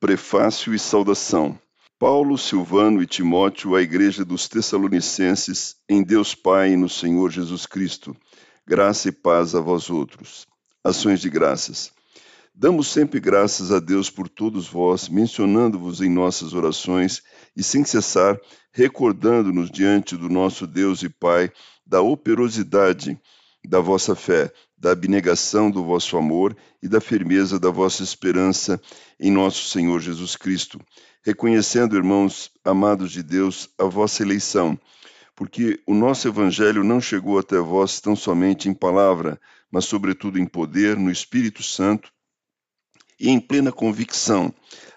Prefácio e saudação. Paulo, Silvano e Timóteo à Igreja dos Tessalonicenses, em Deus Pai e no Senhor Jesus Cristo. Graça e paz a vós outros. Ações de graças. Damos sempre graças a Deus por todos vós, mencionando-vos em nossas orações e sem cessar recordando-nos diante do nosso Deus e Pai da operosidade da vossa fé, da abnegação do vosso amor e da firmeza da vossa esperança em nosso Senhor Jesus Cristo, reconhecendo, irmãos amados de Deus, a vossa eleição, porque o nosso evangelho não chegou até vós tão somente em palavra, mas sobretudo em poder, no Espírito Santo e em plena convicção,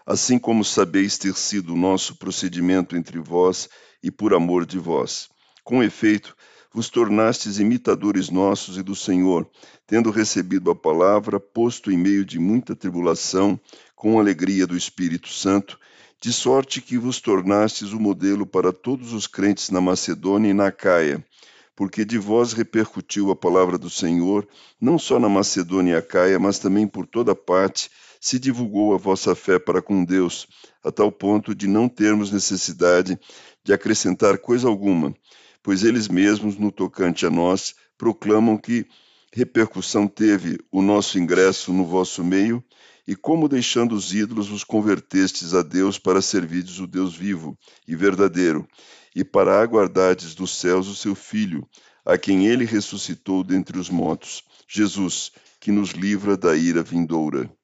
assim como sabeis ter sido o nosso procedimento entre vós e por amor de vós. Com efeito, vos tornastes imitadores nossos e do Senhor, tendo recebido a palavra, posto em meio de muita tribulação, com alegria do Espírito Santo, de sorte que vos tornastes o modelo para todos os crentes na Macedônia e na Caia, porque de vós repercutiu a palavra do Senhor, não só na Macedônia e Acaia, mas também por toda parte, se divulgou a vossa fé para com Deus, a tal ponto de não termos necessidade de acrescentar coisa alguma, pois eles mesmos, no tocante a nós, proclamam que repercussão teve o nosso ingresso no vosso meio e como deixando os ídolos vos convertestes a Deus para servirdes o Deus vivo e verdadeiro e para aguardardes dos céus o seu Filho, a quem ele ressuscitou dentre os mortos, Jesus, que nos livra da ira vindoura.